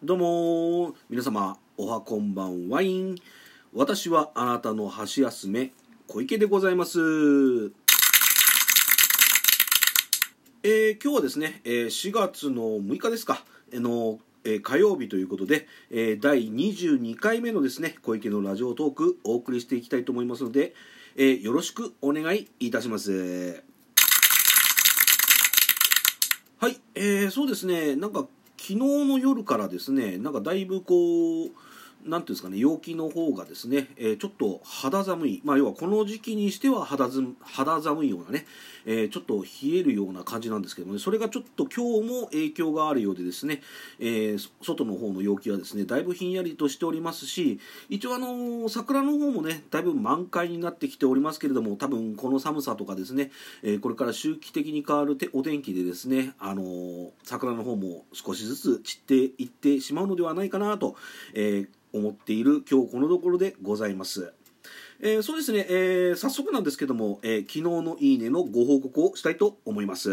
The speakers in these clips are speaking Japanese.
どうも皆様おはこんばんワイン。私はあなたの箸休め小池でございます。えー、今日はですね、えー、4月の6日ですか、えの、えー、火曜日ということで、えー、第22回目のですね小池のラジオトークお送りしていきたいと思いますので、えー、よろしくお願いいたします。はい、えー、そうですね。なんか昨日の夜からですねなんかだいぶこうなんていうんですかね陽気の方がですね、えー、ちょっと肌寒い、まあ、要はこの時期にしては肌ず肌寒いようなね、えー、ちょっと冷えるような感じなんですけどもねそれがちょっと今日も影響があるようでですね、えー、外の方の陽気はですねだいぶひんやりとしておりますし一応あの桜の方もねだいぶ満開になってきておりますけれども多分この寒さとかですね、えこれから周期的に変わるお天気でですねあの桜の方も少しずつ散っていってしまうのではないかなと、えー思っている今日このところでございます。えー、そうですね、えー、早速なんですけども、えー、昨日のいいねのご報告をしたいと思います。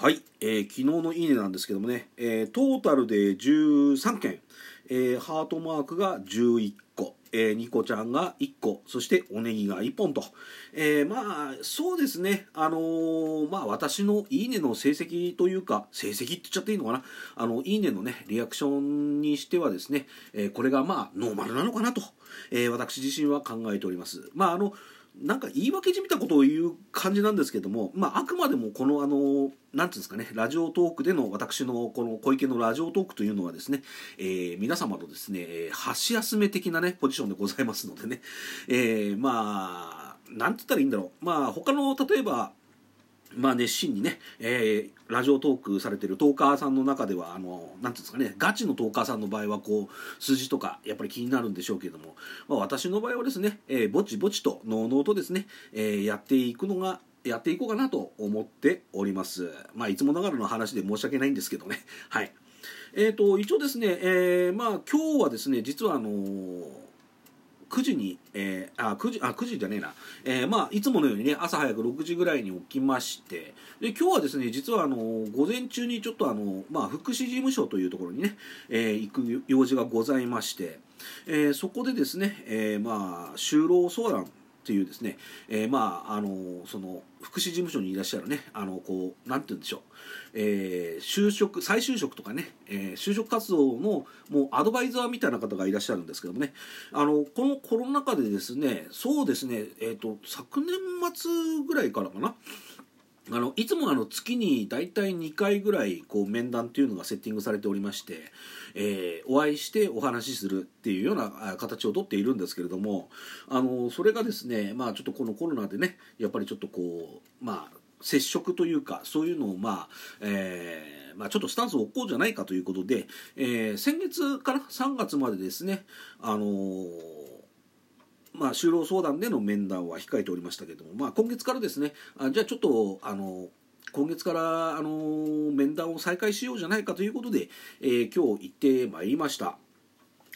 はい、えー、昨日のいいねなんですけどもね、えー、トータルで13件、えー、ハートマークが11個、えー、ニコちゃんが1個そしておネギが1本と、えー、まあそうですね。あのー、まあ私のいいねの成績というか成績って言っちゃっていいのかな。あのいいねのねリアクションにしてはですね、え、これがまあノーマルなのかなと、え、私自身は考えております。まああのなんか言い訳じみたことを言う感じなんですけども、まあ、あくまでもこのあのなんていうんですかねラジオトークでの私のこの小池のラジオトークというのはですね、えー、皆様のですね箸休め的なねポジションでございますのでね、えー、まあなんて言ったらいいんだろう。まあ他の例えばまあ、熱心にね、えー、ラジオトークされてるトーカーさんの中ではあのなんていうんですかねガチのトーカーさんの場合はこう数字とかやっぱり気になるんでしょうけども、まあ、私の場合はですね、えー、ぼちぼちとのうのうとですね、えー、やっていくのがやっていこうかなと思っております。まあいつもながらの話で申し訳ないんですけどね。はい。えーと、一応ですね、えー、まあ今日はですね実はあのー9時に、えー、あ9時あ9時じゃねえな、えー、まあいつものようにね朝早く6時ぐらいに起きましてで今日はですね実はあの午前中にちょっとあの、まあ、福祉事務所というところにね、えー、行く用事がございまして、えー、そこでですね、えー、まあ就労相談っていうですね、えー、まああのその福祉事務所にいらっしゃるねあのこうなんて言うんでしょう、えー、就職再就職とかね、えー、就職活動のもうアドバイザーみたいな方がいらっしゃるんですけどもね。あのこのコロナ禍でですねそうですねえっ、と昨年末ぐらいからかな。あのいつもあの月に大体2回ぐらいこう面談っていうのがセッティングされておりまして、えー、お会いしてお話しするっていうような形をとっているんですけれどもあのそれがですねまあちょっとこのコロナでねやっぱりちょっとこうまあ接触というかそういうのをまあ、えーまあ、ちょっとスタンスを置こうじゃないかということで、えー、先月から3月までですねあのーまあ、就労相談での面談は控えておりましたけども、まあ、今月からですねあじゃあちょっとあの今月からあの面談を再開しようじゃないかということで、えー、今日行ってまいりました。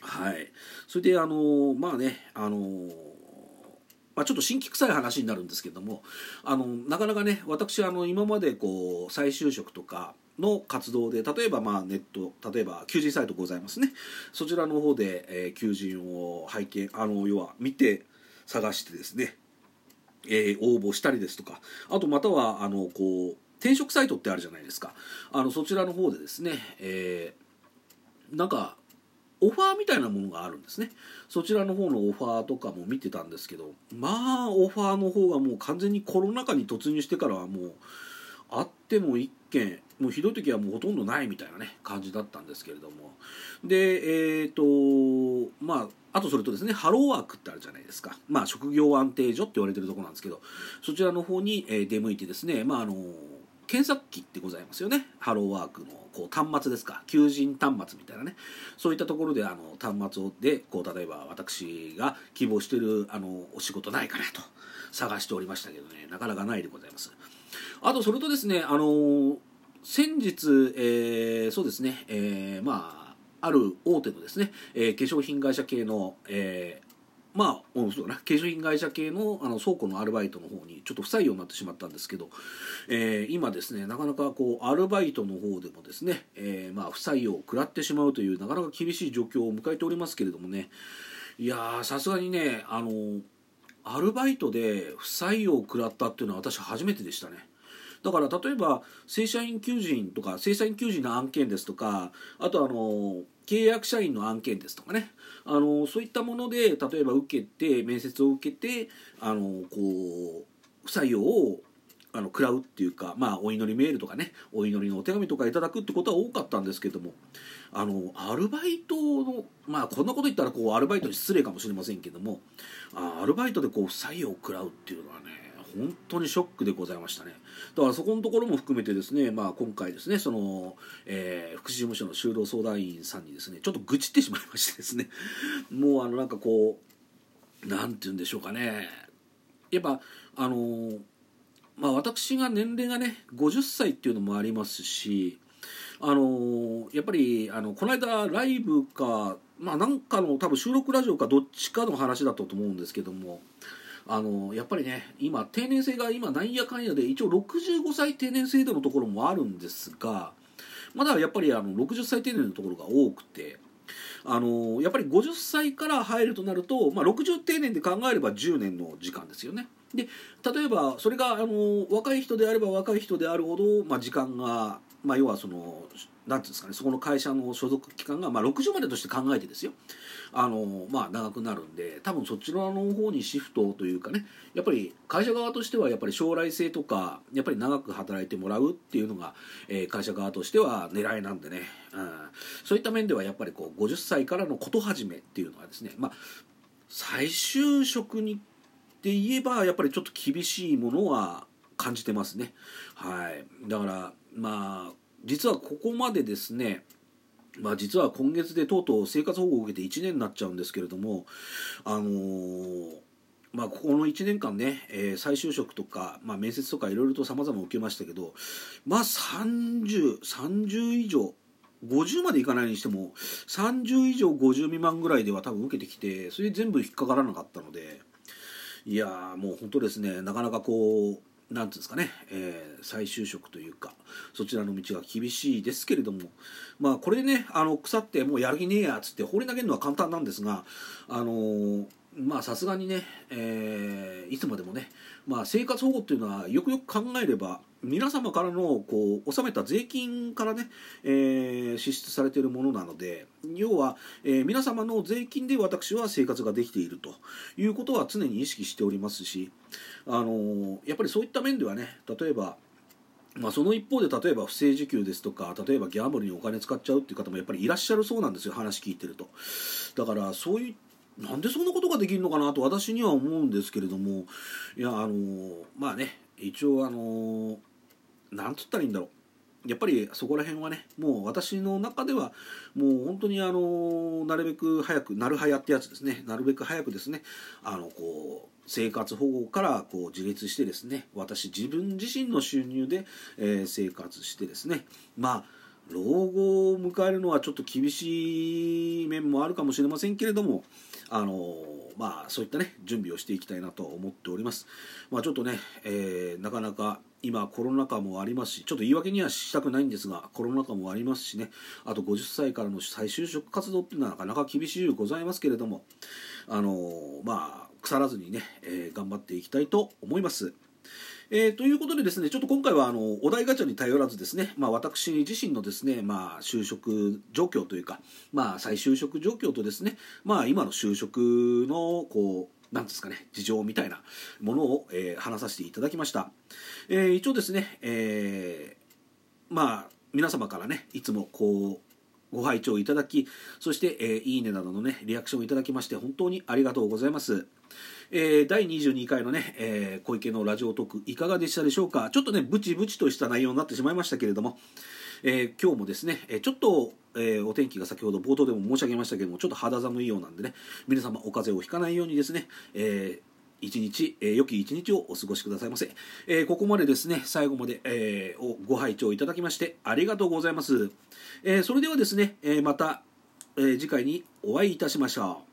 はい、それであのまあねあのまあ、ちょっと新規臭い話になるんですけどもあのなかなかね私あの今までこう再就職とかの活動で例えばまあネット例えば求人サイトございますね。そちらの方で、えー、求人を拝見あの要は見て探してですね、えー、応募したりですとかあとまたはあのこう転職サイトってあるじゃないですか。あのそちらの方でですね、えー、なんかオファーみたいなものがあるんですね。そちらの方のオファーとかも見てたんですけどまあオファーの方がもう完全にコロナ禍に突入してからはもうあっても1件もうひどい時はもうほとんどないみたいなね感じだったんですけれども。でえっ、ー、とまああとそれとですねハローワークってあるじゃないですか。まあ職業安定所って言われてるとこなんですけどそちらの方に、出向いてですねまああの検索機ってございますよね。ハローワークのこう端末ですか。求人端末みたいなね。そういったところであの端末でこう例えば私が希望してるあのお仕事ないかなと。探しておりましたけどね。なかなかないでございます。あとそれとですねあの先日、えー、そうですね、えー、まあある大手のですね、えー、化粧品会社系の、えーまあ、そうだな化粧品会社系のあの倉庫のアルバイトの方にちょっと不採用になってしまったんですけど、えー今ですねなかなかこうアルバイトの方でもですね、えーまあ、不採用を食らってしまうというなかなか厳しい状況を迎えておりますけれどもねいやさすがにねあのアルバイトで不採用を食らったっていうのは私初めてでしたね。だから例えば正社員求人とか正社員求人の案件ですとかあとあの契約社員の案件ですとかね。あのそういったもので例えば受けて面接を受けてあのこう不採用をあの食らうっていうか、まあ、お祈りメールとかねお祈りのお手紙とかいただくってことは多かったんですけどもあのアルバイトのまあこんなこと言ったらこうアルバイトに失礼かもしれませんけどもあアルバイトでこう不採用を食らうっていうのはね本当にショックでございましたね。だからそこのところも含めてですね、まあ、今回ですねその、えー福祉事務所の就労相談員さんにですねちょっと愚痴ってしまいましてですね。もうあのなんかこうなんて言うんでしょうかね。やっぱあのまあ私が年齢がね50歳っていうのもありますしあのやっぱりあのこの間ライブかまあなんかの多分収録ラジオかどっちかの話だったと思うんですけどもあのやっぱりね今定年制が今なんやかんやで一応65歳定年制度のところもあるんですがまだやっぱりあの60歳定年のところが多くてあのやっぱり50歳から入るとなると、まあ、60定年で考えれば10年の時間ですよね。で例えばそれがあの若い人であれば若い人であるほど、まあ、時間が、まあ、要はそのなんていうんですかねそこの会社の所属期間が、まあ、60までとして考えてですよ。あの、まあ、長くなるんで多分そちらの方にシフトというかねやっぱり会社側としてはやっぱり将来性とかやっぱり長く働いてもらうっていうのが、えー会社側としては狙いなんでね、うん、そういった面ではやっぱりこう50歳からのこと始めっていうのはですね、まあ、再就職にで言えばやっぱりちょっと厳しいものは感じてますね。はい、だからまあ実はここまでですねまあ、実は今月でとうとう生活保護を受けて1年になっちゃうんですけれども、あのーまあ、ここの1年間ね、えー再就職とか、まあ、面接とかいろいろと様々受けましたけど、まあ30、30以上、50までいかないにしても、30以上50未満ぐらいでは多分受けてきて、それで全部引っかからなかったので、いやーもう本当ですね、なかなかこう、なんていうんですかね、えー再就職というか、そちらの道が厳しいですけれども、まあこれでね、あの腐ってもうやる気ねえやっつって放り投げるのは簡単なんですが、あのーまあさすがにね、えーいつまでもね、まあ、生活保護っていうのはよくよく考えれば皆様からのこう納めた税金からね、えー支出されているものなので要は、えー皆様の税金で私は生活ができているということは常に意識しておりますし、あのやっぱりそういった面ではね例えばまあ、その一方で例えば不正受給ですとか例えばギャンブルにお金使っちゃうっていう方もやっぱりいらっしゃるそうなんですよ話聞いてると。だからそういうなんでそんなことができるのかなと私には思うんですけれども。いやあのまあね一応あのなんつったらいいんだろう。やっぱりそこら辺はねもう私の中ではもう本当にあのなるべく早くなるはやってやつですね。なるべく早くですね。あのこう生活保護からこう自立してですね。私自分自身の収入で、えー生活してですね。まあ老後を迎えるのはちょっと厳しい面もあるかもしれませんけれども。あのまあそういったね準備をしていきたいなと思っておりますまあちょっとね、えーなかなか今コロナ禍もありますしちょっと言い訳にはしたくないんですがコロナ禍もありますしねあと50歳からの再就職活動っていうのはなかなか厳しいございますけれどもあのまあ腐らずにね、え頑張っていきたいと思います。えーということでですねちょっと今回はあのお題ガチャに頼らずですね、まあ、私自身のですね、まあ、就職状況というか、まあ、再就職状況とですね、まあ、今の就職のこうなんですかね事情みたいなものを、えー話させていただきました、えー一応ですね、えーまあ皆様からねいつもこうご拝聴いただきそして、えーいいねなどのねリアクションをいただきまして本当にありがとうございます。えー第22回のね、えー小池のラジオトークいかがでしたでしょうか？ちょっとねブチブチとした内容になってしまいましたけれども、えー今日もですね、えーちょっと、えーお天気が先ほど冒頭でも申し上げましたけどもちょっと肌寒いようなんでね皆様お風邪をひかないようにですね、えー一日、えー良き一日をお過ごしくださいませ、えーここまでですね最後まで、えーご拝聴いただきましてありがとうございます、えーそれではですね、えーまた、えー次回にお会いいたしましょう。